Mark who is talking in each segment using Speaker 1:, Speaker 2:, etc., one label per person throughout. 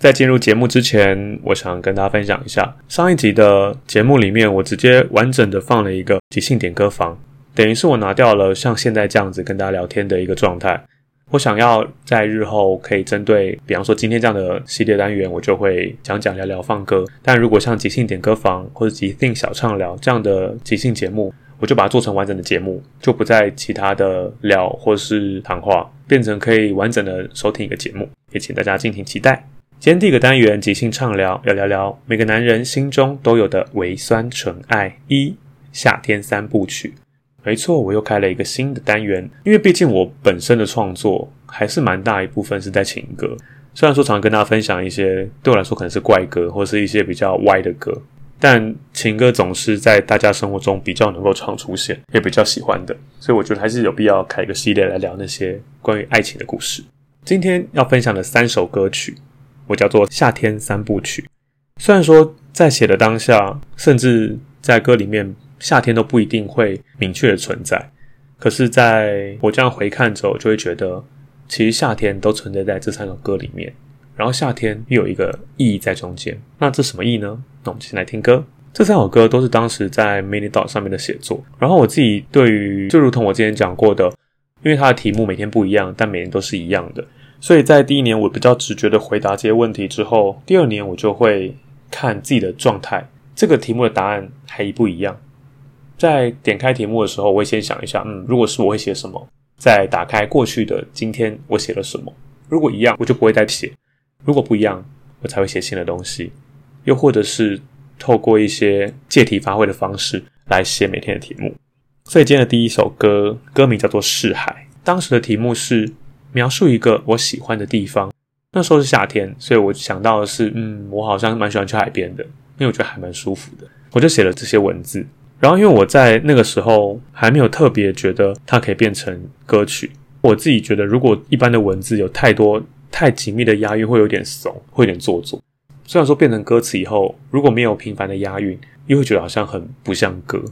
Speaker 1: 在进入节目之前，我想跟大家分享一下上一集的节目里面，我直接完整的放了一个即兴点歌房，等于是我拿掉了像现在这样子跟大家聊天的一个状态。我想要在日后可以针对，比方说今天这样的系列单元，我就会讲讲聊聊放歌。但如果像即兴点歌房或者即兴小畅聊这样的即兴节目，我就把它做成完整的节目，就不再其他的聊或是谈话，变成可以完整的收听一个节目，也请大家敬请期待。今天第一个单元即兴畅聊，要聊聊每个男人心中都有的微酸纯爱一夏天三部曲。没错，我又开了一个新的单元，因为毕竟我本身的创作还是蛮大一部分是在情歌。虽然说常常跟大家分享一些对我来说可能是怪歌，或是一些比较歪的歌，但情歌总是在大家生活中比较能够常出现，也比较喜欢的。所以我觉得还是有必要开一个系列来聊那些关于爱情的故事。今天要分享的三首歌曲。我叫做夏天三部曲。虽然说在写的当下，甚至在歌里面，夏天都不一定会明确的存在。可是，在我这样回看之后，就会觉得，其实夏天都存在在这三首歌里面。然后夏天又有一个意义在中间。那这什么意义呢？那我们先来听歌。这三首歌都是当时在 Mini Dot 上面的写作。然后我自己对于，就如同我之前讲过的，因为它的题目每天不一样，但每年都是一样的。所以在第一年我比较直觉的回答这些问题之后，第二年我就会看自己的状态，这个题目的答案还一不一样。在点开题目的时候，我会先想一下，嗯，如果是我会写什么？再打开过去的今天我写了什么？如果一样，我就不会再写；如果不一样，我才会写新的东西。又或者是透过一些借题发挥的方式来写每天的题目。所以今天的第一首歌，歌名叫做《视海》，当时的题目是。描述一个我喜欢的地方。那时候是夏天，所以我想到的是，嗯，我好像蛮喜欢去海边的，因为我觉得还蛮舒服的。我就写了这些文字。然后，因为我在那个时候还没有特别觉得它可以变成歌曲。我自己觉得，如果一般的文字有太多太紧密的押韵，会有点怂，会有点做作。虽然说变成歌词以后，如果没有频繁的押韵，又会觉得好像很不像歌。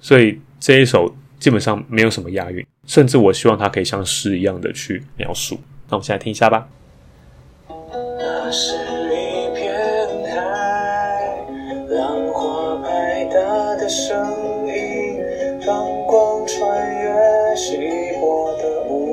Speaker 1: 所以这一首。基本上没有什么押韵，甚至我希望它可以像诗一样的去描述。那我们现在听一下吧。
Speaker 2: 那是一片海，浪花拍打的声音，阳光穿越稀薄的雾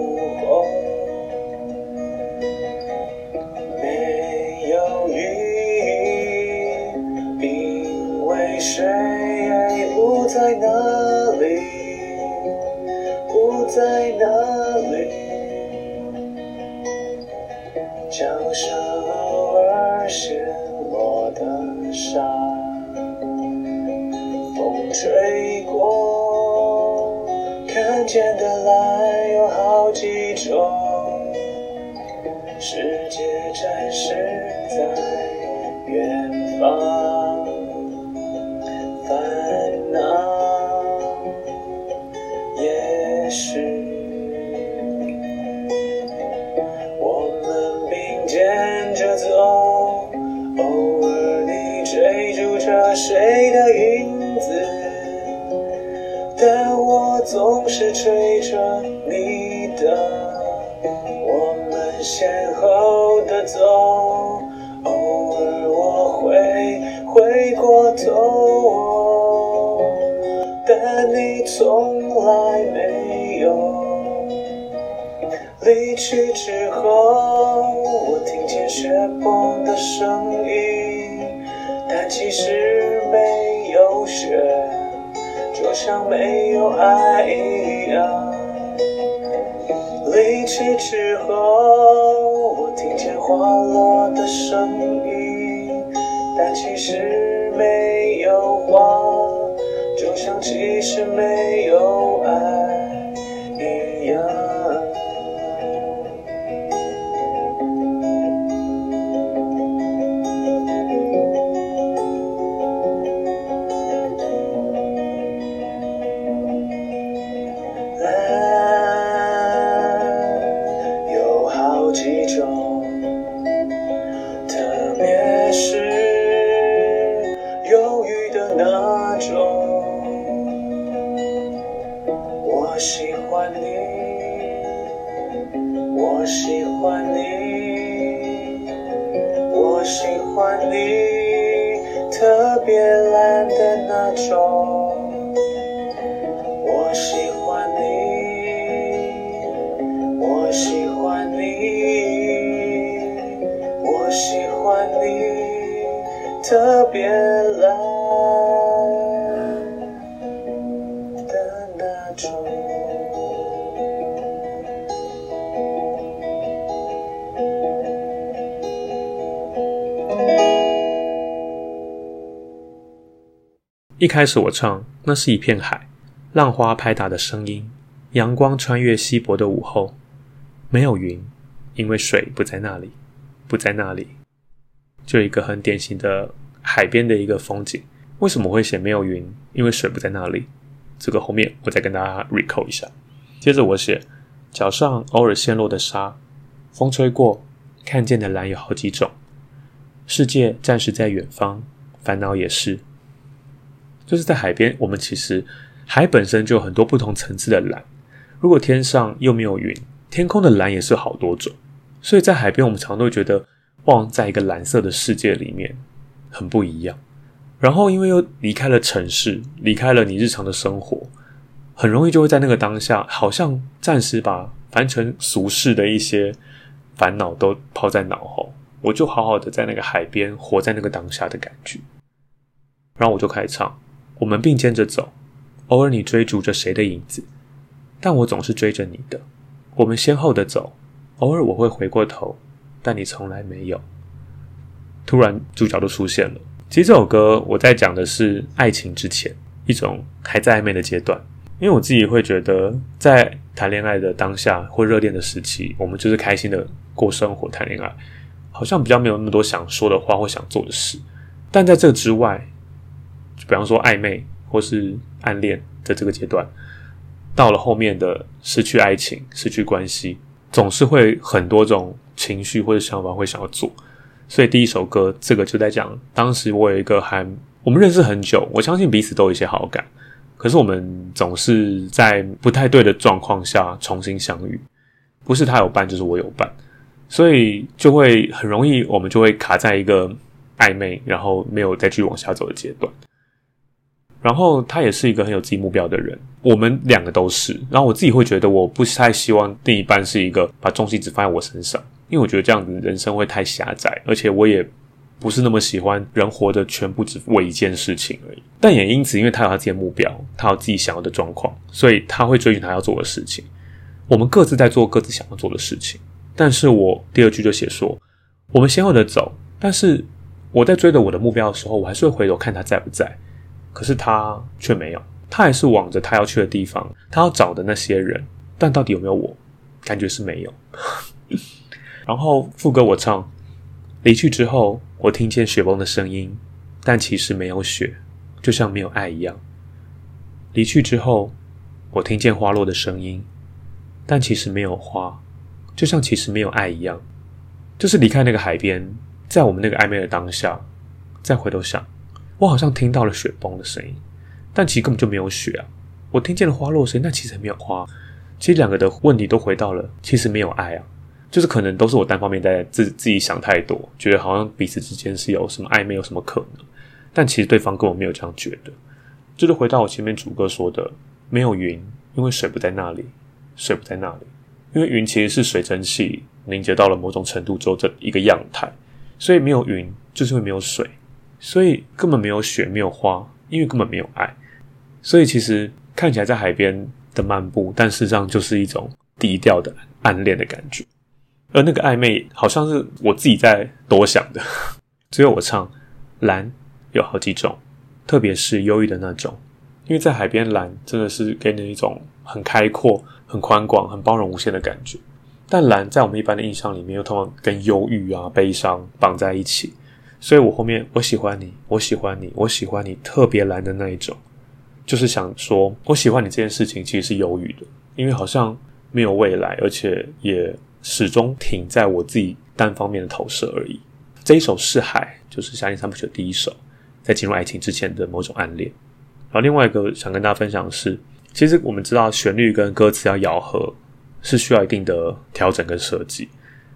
Speaker 2: 你从来没有。离去之后，我听见雪崩的声音，但其实没有雪，就像没有爱一样。离去之后，我听见花落的声音，但其实其实没有欢你，特别懒的那种。我喜欢你，我喜欢你，我喜欢你，特别
Speaker 1: 一开始我唱，那是一片海，浪花拍打的声音，阳光穿越稀薄的午后，没有云，因为水不在那里，不在那里，就一个很典型的海边的一个风景。为什么会写没有云？因为水不在那里。这个后面我再跟大家 recall 一下。接着我写脚上偶尔陷落的沙，风吹过，看见的蓝有好几种，世界暂时在远方，烦恼也是。就是在海边，我们其实海本身就有很多不同层次的蓝。如果天上又没有云，天空的蓝也是好多种。所以在海边，我们常常都会觉得，哇，在一个蓝色的世界里面很不一样。然后因为又离开了城市，离开了你日常的生活，很容易就会在那个当下，好像暂时把凡尘俗世的一些烦恼都抛在脑后，我就好好的在那个海边，活在那个当下的感觉。然后我就开始唱。我们并肩着走，偶尔你追逐着谁的影子，但我总是追着你的。我们先后的走，偶尔我会回过头，但你从来没有。突然，主角都出现了。其实这首歌我在讲的是爱情之前一种还在暧昧的阶段，因为我自己会觉得，在谈恋爱的当下或热恋的时期，我们就是开心的过生活、谈恋爱，好像比较没有那么多想说的话或想做的事。但在这之外，比方说暧昧或是暗恋的这个阶段，到了后面的失去爱情、失去关系，总是会很多种情绪或者想法会想要做。所以第一首歌这个就在讲，当时我有一个还我们认识很久，我相信彼此都有一些好感，可是我们总是在不太对的状况下重新相遇，不是他有伴就是我有伴，所以就会很容易我们就会卡在一个暧昧，然后没有再继续往下走的阶段。然后他也是一个很有自己目标的人，我们两个都是。然后我自己会觉得，我不太希望另一半是一个把重心只放在我身上，因为我觉得这样子人生会太狭窄，而且我也不是那么喜欢人活的全部只为一件事情而已。但也因此，因为他有他自己的目标，他有自己想要的状况，所以他会追寻他要做的事情。我们各自在做各自想要做的事情。但是我第二句就写说，我们先后的走，但是我在追着我的目标的时候，我还是会回头看他在不在。可是他却没有，他还是往着他要去的地方，他要找的那些人，但到底有没有我？感觉是没有。然后副歌我唱，离去之后，我听见雪崩的声音，但其实没有雪，就像没有爱一样。离去之后，我听见花落的声音，但其实没有花，就像其实没有爱一样。就是离开那个海边，在我们那个暧昧的当下，再回头想，我好像听到了雪崩的声音，但其实根本就没有雪啊。我听见了花落声，但其实没有花。其实两个的问题都回到了，其实没有爱啊。就是可能都是我单方面在自自己想太多，觉得好像彼此之间是有什么暧昧，有什么可能，但其实对方根本没有这样觉得。就是回到我前面主歌说的，没有云，因为水不在那里，水不在那里，因为云其实是水蒸气凝结到了某种程度之后的一个样态，所以没有云就是会没有水，所以根本没有雪，没有花，因为根本没有爱，所以其实看起来在海边的漫步，但事实上就是一种低调的暗恋的感觉。而那个暧昧好像是我自己在多想的。只有我唱蓝有好几种，特别是忧郁的那种，因为在海边蓝真的是给你一种很开阔、很宽广、很包容无限的感觉。但蓝在我们一般的印象里面，又通常跟忧郁啊、悲伤绑在一起。所以我后面我喜欢你，我喜欢你，我喜欢你，特别蓝的那一种，就是想说我喜欢你这件事情其实是犹豫的，因为好像没有未来，而且也。始终停在我自己单方面的投射而已。这一首《是海》就是《夏天三部曲》的第一首，在进入爱情之前的某种暗恋。然后另外一个想跟大家分享的是，其实我们知道旋律跟歌词要咬合是需要一定的调整跟设计。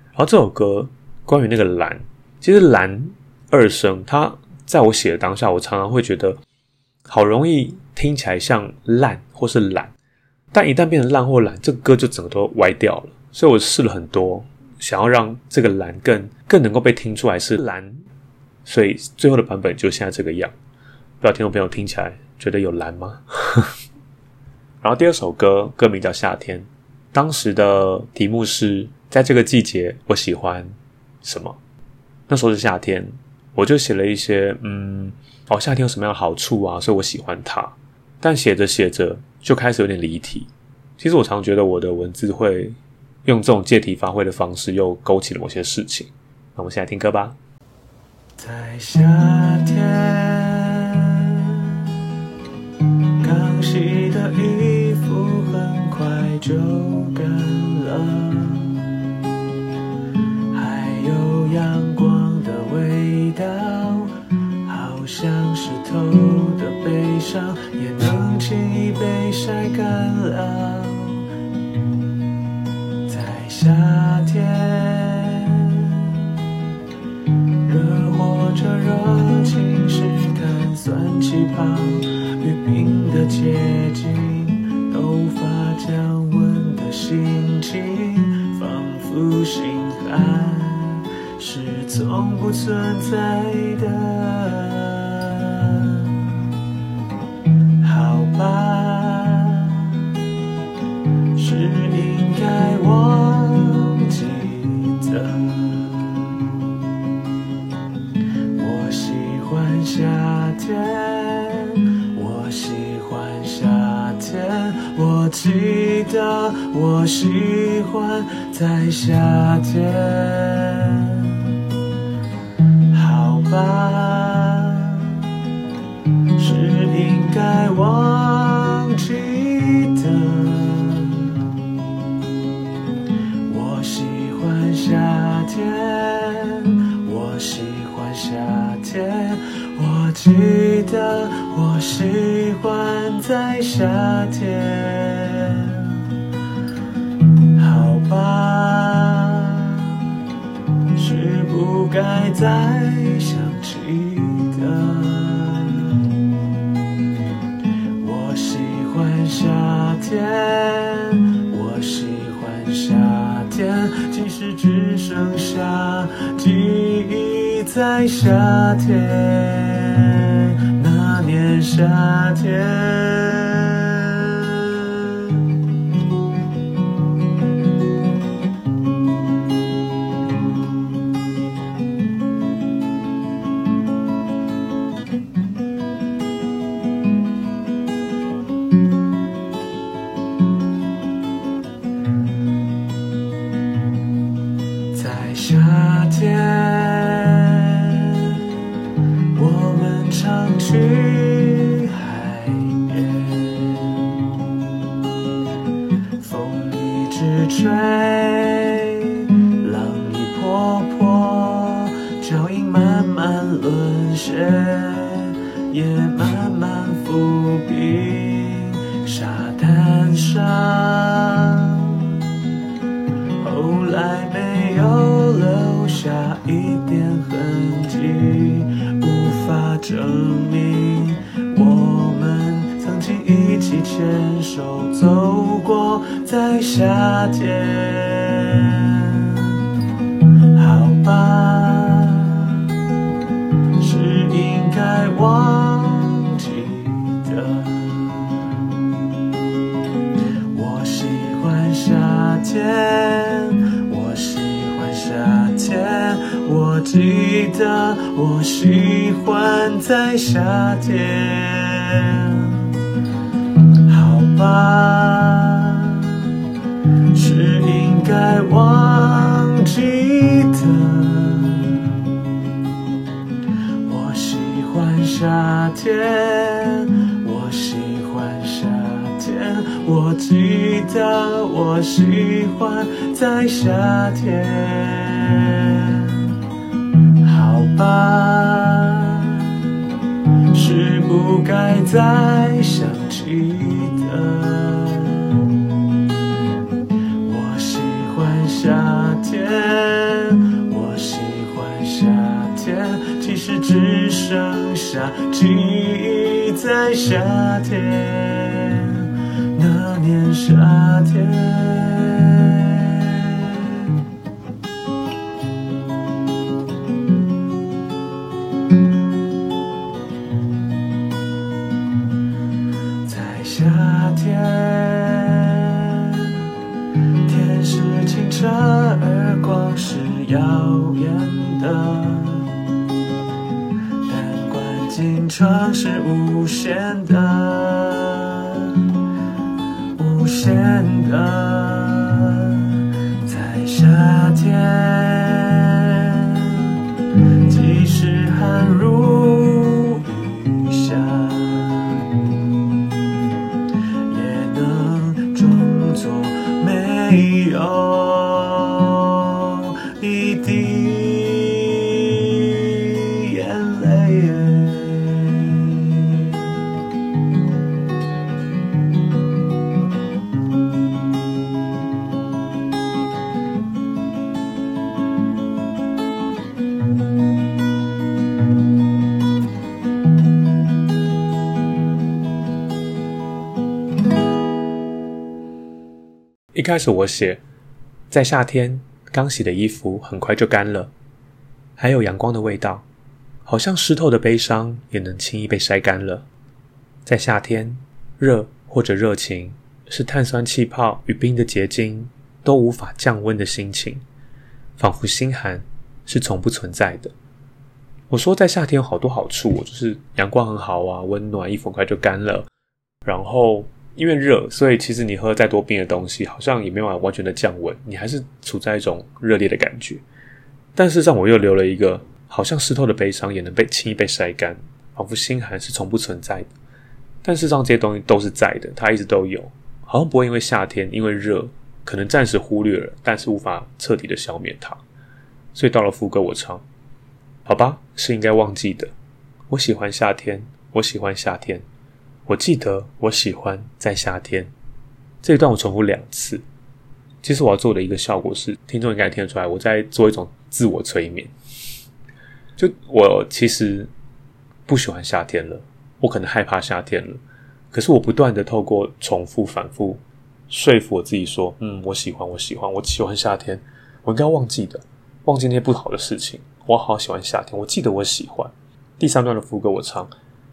Speaker 1: 然后这首歌关于那个蓝，其实蓝二声，它在我写的当下，我常常会觉得好容易听起来像烂或是懒，但一旦变成烂或懒，这个歌就整个都歪掉了。所以我试了很多，想要让这个蓝更更能够被听出来是蓝，所以最后的版本就现在这个样。不知道听众朋友听起来觉得有蓝吗？然后第二首歌歌名叫《夏天》，当时的题目是在这个季节我喜欢什么？那时候是夏天，我就写了一些嗯，哦，夏天有什么样的好处啊？所以我喜欢它。但写着写着就开始有点离题。其实我常觉得我的文字会。用这种借题发挥的方式，又勾起了某些事情。那我们现在听歌吧。
Speaker 2: 在夏天，刚洗的衣服很快就干，晒干了。在夏天，热火着热情是碳酸气泡，与冰的接近，头发降温的心情，仿佛心寒是从不存在的。好吧我喜欢夏天，我记得我喜欢在夏天，好吧，是应该忘记的。我喜欢夏记得我喜欢在夏天。好吧，是不该再想起的。我喜欢夏天，我喜欢夏天，即使只剩下记忆在夏天，夏天。的。我喜欢夏天，我喜欢夏天，我记得我喜欢在夏天。好吧，是应该忘记的。我喜欢夏天，记得我喜欢在夏天。好吧，是不该再想起的。我喜欢夏天，我喜欢夏天，其实只剩下记忆在夏天，夏一
Speaker 1: 开始我写，在夏天刚洗的衣服很快就干了，还有阳光的味道，好像湿透的悲伤也能轻易被晒干了。在夏天，热或者热情是碳酸气泡与冰的结晶都无法降温的心情，仿佛心寒是从不存在的。我说在夏天有好多好处，就是阳光很好啊，温暖，衣服很快就干了，然后。因为热，所以其实你喝再多冰的东西，好像也没有完全的降温，你还是处在一种热烈的感觉。但事实上，我又留了一个好像湿透的悲伤，也能被轻易被晒干，仿佛心寒是从不存在的。但事实上，这些东西都是在的，它一直都有，好像不会因为夏天因为热，可能暂时忽略了，但是无法彻底的消灭它。所以到了副歌，我唱，好吧，是应该忘记的。我喜欢夏天，我喜欢夏天。我记得我喜欢在夏天这一段，我重复两次。其实我要做的一个效果是，听众应该听得出来，我在做一种自我催眠。就我其实不喜欢夏天了，我可能害怕夏天了，可是我不断的透过重复、反复说服我自己说：“嗯，我喜欢，我喜欢，我喜欢夏天。我应该忘记的，忘记那些不好的事情。我好喜欢夏天，我记得我喜欢。”第三段的副歌我唱，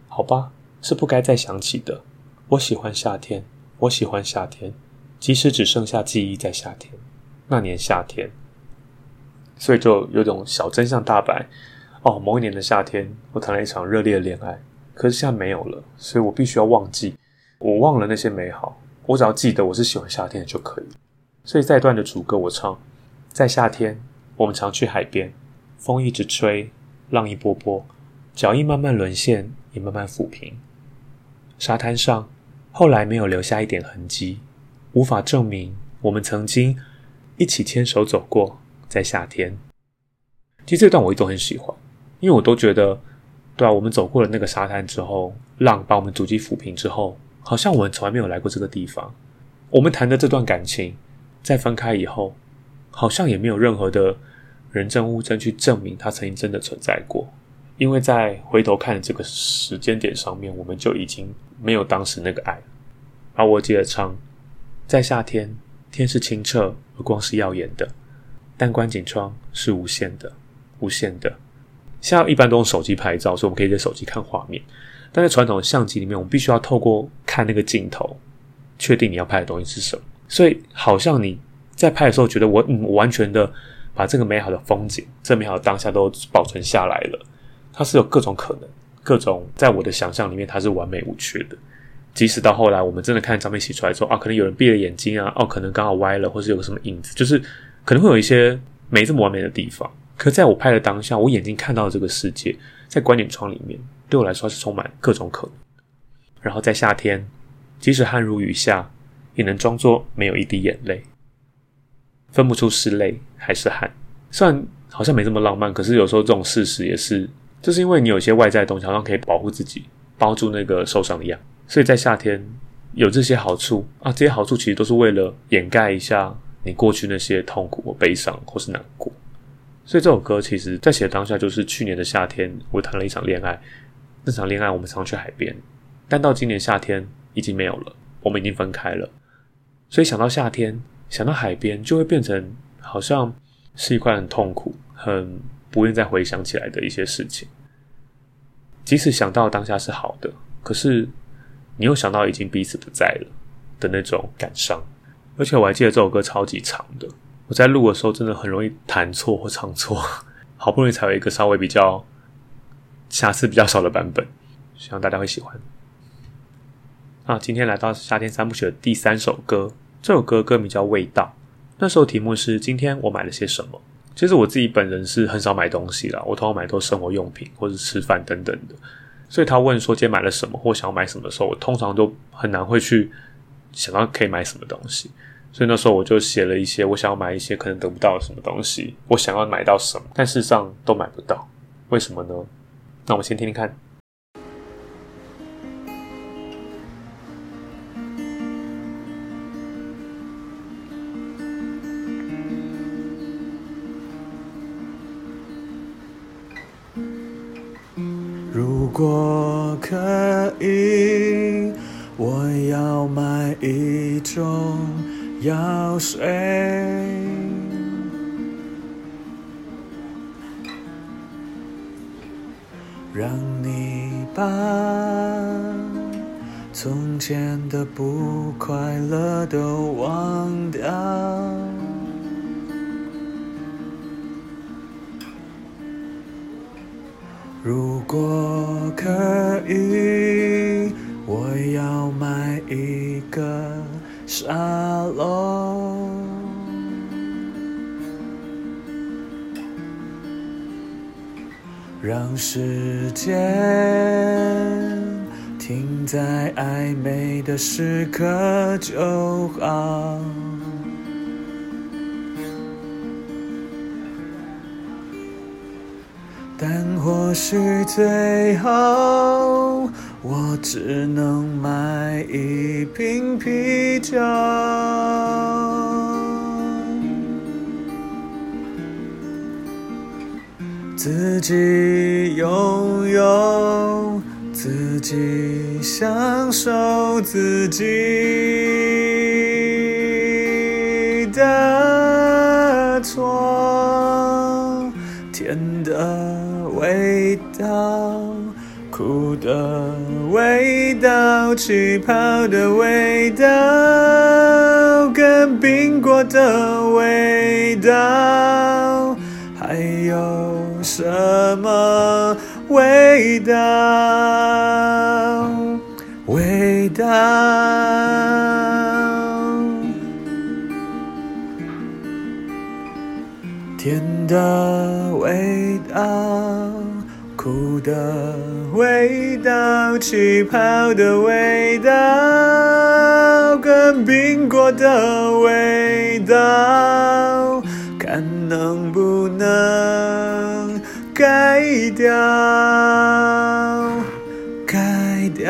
Speaker 1: 好吧。是不该再想起的。我喜欢夏天，我喜欢夏天，即使只剩下记忆在夏天，那年夏天。所以就有种小真相大白。哦，某一年的夏天，我谈了一场热烈的恋爱，可是现在没有了，所以我必须要忘记，我忘了那些美好，我只要记得我是喜欢夏天的就可以。所以这一段的主歌我唱，在夏天，我们常去海边，风一直吹，浪一波波，脚印慢慢沦陷，也慢慢抚平。沙滩上，后来没有留下一点痕迹，无法证明我们曾经一起牵手走过，在夏天。其实这段我一直都很喜欢，因为我都觉得，对啊，我们走过了那个沙滩之后，浪把我们足迹抚平之后，好像我们从来没有来过这个地方。我们谈的这段感情，在分开以后，好像也没有任何的人证物证去证明它曾经真的存在过。因为在回头看这个时间点上面，我们就已经没有当时那个爱。而我接着唱，在夏天。天是清澈，而光是耀眼的，但观景窗是无限的，无限的。现在一般都用手机拍照，所以我们可以在手机看画面。但在传统的相机里面，我们必须要透过看那个镜头，确定你要拍的东西是什么。所以，好像你在拍的时候，觉得我嗯，完全的把这个美好的风景、这美好的当下都保存下来了。它是有各种可能，各种在我的想象里面，它是完美无缺的。即使到后来，我们真的看照片洗出来之后啊，可能有人闭了眼睛啊，哦，可能刚好歪了，或是有什么影子，就是可能会有一些没这么完美的地方。可在我拍的当下，我眼睛看到的这个世界，在观景窗里面，对我来说是充满各种可能。然后在夏天，即使汗如雨下，也能装作没有一滴眼泪，分不出是泪还是汗。虽然好像没这么浪漫，可是有时候这种事实也是，就是因为你有一些外在东西，好像可以保护自己，包住那个受伤的痒。所以在夏天有这些好处啊，这些好处其实都是为了掩盖一下你过去那些痛苦或悲伤或是难过。所以这首歌其实在写当下就是去年的夏天，我谈了一场恋爱，那场恋爱我们常去海边，但到今年夏天已经没有了，我们已经分开了。所以想到夏天，想到海边，就会变成好像是一块很痛苦、很不愿再回想起来的一些事情。即使想到当下是好的，可是。你又想到已经彼此不在了的那种感伤，而且我还记得这首歌超级长的，我在录的时候真的很容易弹错或唱错，好不容易才有一个稍微比较瑕疵比较少的版本，希望大家会喜欢。啊，今天来到夏天三部曲的第三首歌，这首歌歌名叫《味道》，那时候题目是今天我买了些什么。其实我自己本人是很少买东西啦，我通常买都生活用品或者吃饭等等的。所以他问说今天买了什么或想要买什么的时候，我通常都很难会去想到可以买什么东西。所以那时候我就写了一些我想要买一些可能得不到的什么东西，我想要买到什么，但事实上都买不到。为什么呢？那我们先听听看。
Speaker 2: 要睡，让你把从前的不快乐都忘掉。如果可以，我要买一个沙时间停在暧昧的时刻就好。但或许最后，我只能买一瓶啤酒，自己拥有，自己享受自己的错，甜的。味道，苦的味道，气泡的味道，跟冰过的味道，么味道？味道，甜的味道。苦的味道，气泡的味道。跟冰果的味道，看能要，改掉。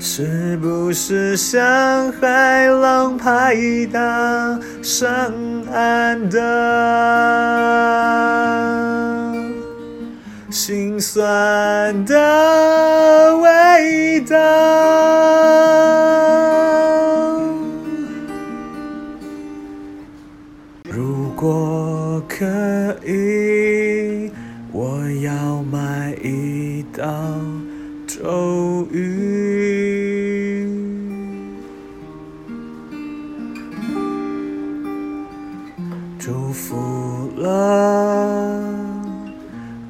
Speaker 2: 是不是像海浪拍打上岸的心酸的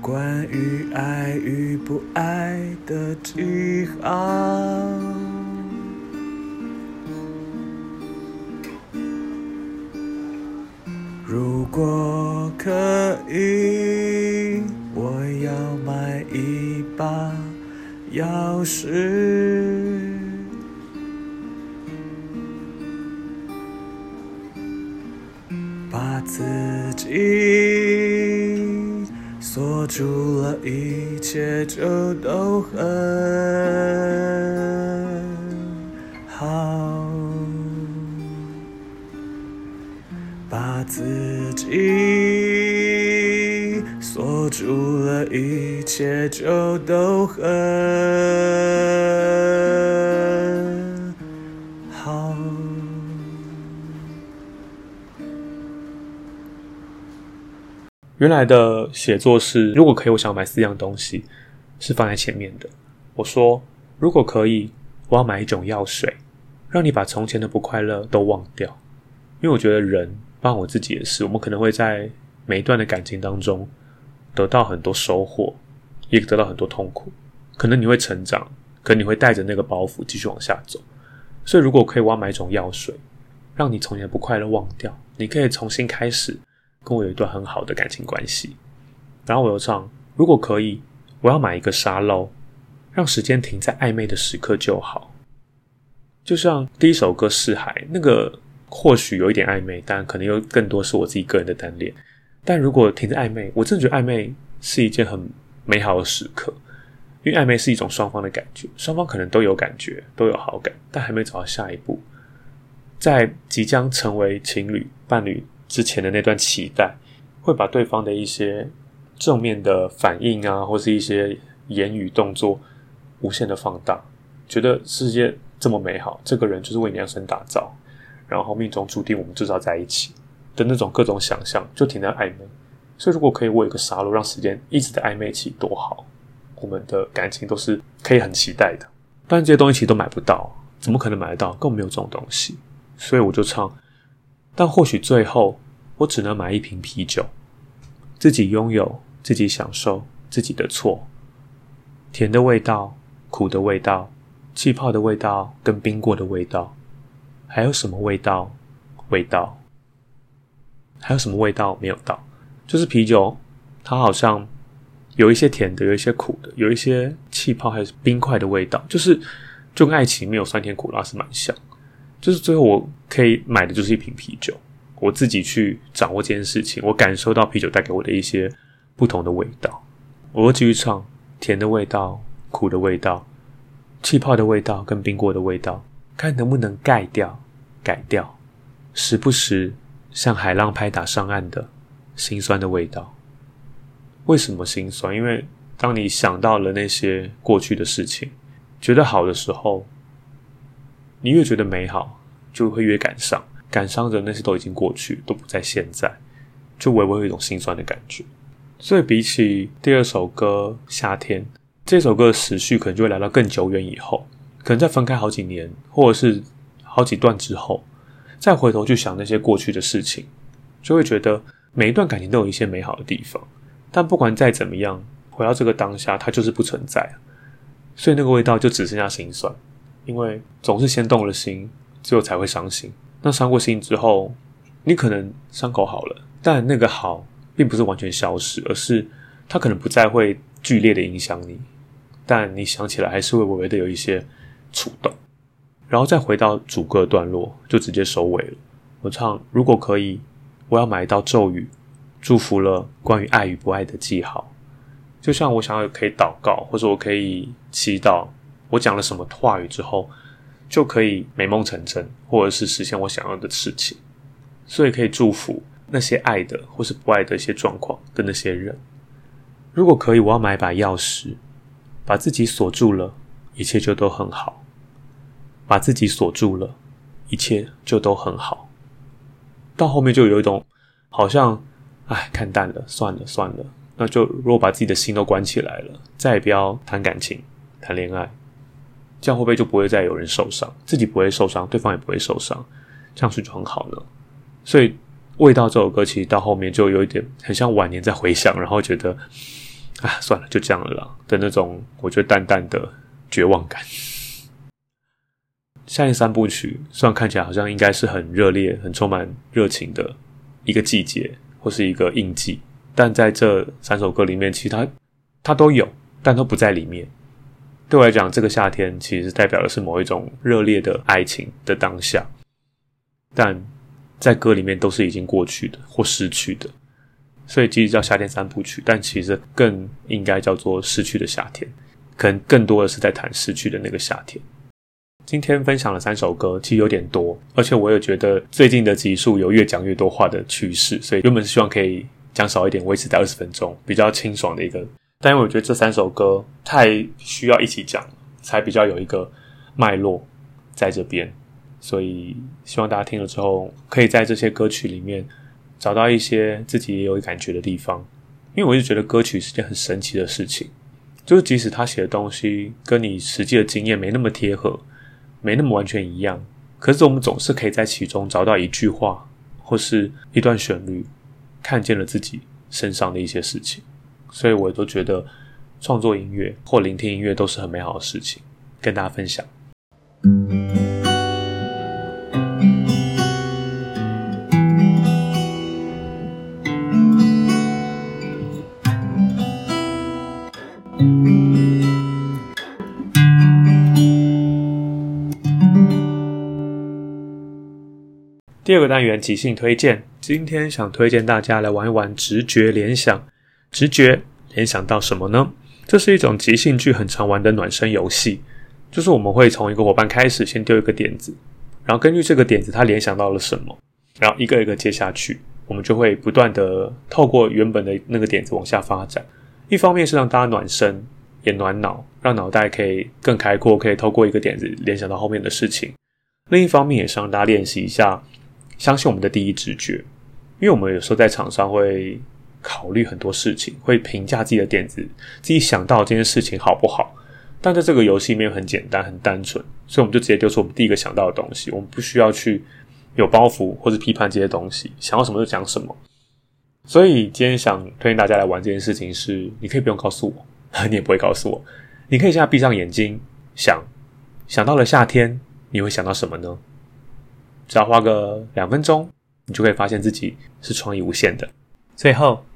Speaker 2: 关于爱与不爱的记号。如果可以，我要买一把钥匙，住了，一切就都很好。把自己锁住了，一切就都很
Speaker 1: 原来的写作是，如果可以，我想买四样东西，是放在前面的。我说，如果可以，我要买一种药水，让你把从前的不快乐都忘掉。因为我觉得人，包括我自己也是，我们可能会在每一段的感情当中得到很多收获，也得到很多痛苦。可能你会成长，可能你会带着那个包袱继续往下走。所以，如果可以，我要买一种药水，让你从前的不快乐忘掉，你可以重新开始。跟我有一段很好的感情关系，然后我又唱，如果可以，我要买一个沙漏，让时间停在暧昧的时刻就好。就像第一首歌《是海》，那个或许有一点暧昧，但可能又更多是我自己个人的单恋。但如果停在暧昧，我真的觉得暧昧是一件很美好的时刻，因为暧昧是一种双方的感觉，双方可能都有感觉，都有好感，但还没走到下一步，在即将成为情侣伴侣。之前的那段期待，会把对方的一些正面的反应啊，或是一些言语动作无限的放大，觉得世界这么美好，这个人就是为你量身打造，然后命中注定我们至少在一起的那种各种想象，就停在暧昧。所以如果可以，我有个杀戮，让时间一直在暧昧期，多好！我们的感情都是可以很期待的。但这些东西其实都买不到，怎么可能买得到？更没有这种东西。所以我就唱。但或许最后，我只能买一瓶啤酒，自己拥有，自己享受自己的错。甜的味道，苦的味道，气泡的味道，跟冰过的味道，还有什么味道？味道？还有什么味道没有到？就是啤酒，它好像有一些甜的，有一些苦的，有一些气泡还是冰块的味道，就是就跟爱情没有酸甜苦辣是蛮像。就是最后我可以买的就是一瓶啤酒，我自己去掌握这件事情，我感受到啤酒带给我的一些不同的味道。我会继续唱甜的味道、苦的味道、气泡的味道跟冰过的味道，看能不能盖掉、改掉，时不时像海浪拍打上岸的心酸的味道。为什么心酸？因为当你想到了那些过去的事情，觉得好的时候。你越觉得美好，就会越感伤，感伤的那些都已经过去，都不在现在，就微微有一种心酸的感觉。所以比起第二首歌《夏天》，这首歌的时序可能就会来到更久远以后，可能在分开好几年，或者是好几段之后，再回头去想那些过去的事情，就会觉得每一段感情都有一些美好的地方。但不管再怎么样，回到这个当下，它就是不存在，所以那个味道就只剩下心酸。因为总是先动了心，最后才会伤心。那伤过心之后，你可能伤口好了，但那个好并不是完全消失，而是它可能不再会剧烈的影响你，但你想起来还是会微微的有一些触动。然后再回到主歌段落，就直接收尾了。我唱：如果可以，我要买一道咒语，祝福了关于爱与不爱的记号。就像我想要可以祷告，或者我可以祈祷，我讲了什么话语之后，就可以美梦成真，或者是实现我想要的事情。所以可以祝福那些爱的或是不爱的一些状况的那些人。如果可以，我要买把钥匙，把自己锁住了，一切就都很好。把自己锁住了，一切就都很好。到后面就有一种好像，哎，看淡了，算了算了。那就如果把自己的心都关起来了，再也不要谈感情、谈恋爱，这样会不会就不会再有人受伤？自己不会受伤，对方也不会受伤，这样是就很好呢。所以《味道》这首歌其实到后面就有一点很像晚年在回想，然后觉得，啊，算了，就这样了啦的那种，我觉得淡淡的绝望感。夏天三部曲虽然看起来好像应该是很热烈、很充满热情的一个季节或是一个印记，但在这三首歌里面，其实它它都有，但都不在里面。对我来讲，这个夏天其实代表的是某一种热烈的爱情的当下，但在歌里面都是已经过去的或失去的，所以即使叫夏天三部曲，但其实更应该叫做失去的夏天，可能更多的是在谈失去的那个夏天。今天分享了三首歌，其实有点多，而且我也觉得最近的集数有越讲越多话的趋势，所以原本是希望可以讲少一点，维持在二十分钟，比较清爽的一个。但因为我觉得这三首歌太需要一起讲，才比较有一个脉络在这边，所以希望大家听了之后，可以在这些歌曲里面找到一些自己也有感觉的地方。因为我一直觉得歌曲是件很神奇的事情，就是即使他写的东西跟你实际的经验没那么贴合。没那么完全一样，可是我们总是可以在其中找到一句话或是一段旋律，看见了自己身上的一些事情，所以我都觉得创作音乐或聆听音乐都是很美好的事情，跟大家分享。第二个单元即兴推荐，今天想推荐大家来玩一玩直觉联想。直觉联想到什么呢？这是一种即兴剧很常玩的暖身游戏，就是我们会从一个伙伴开始，先丢一个点子，然后根据这个点子他联想到了什么，然后一个一个接下去，我们就会不断的透过原本的那个点子往下发展。一方面是让大家暖身，也暖脑，让脑袋可以更开阔，可以透过一个点子联想到后面的事情。另一方面也是让大家练习一下。相信我们的第一直觉，因为我们有时候在场上会考虑很多事情，会评价自己的点子，自己想到这件事情好不好。但在这个游戏里面很简单、很单纯，所以我们就直接丢出我们第一个想到的东西，我们不需要去有包袱或者批判这些东西，想要什么就讲什么。所以今天想推荐大家来玩这件事情是，你可以不用告诉我，你也不会告诉我，你可以现在闭上眼睛想，想到了夏天，你会想到什么呢？只要花个两分钟，你就可以发现自己是创意无限的。最后，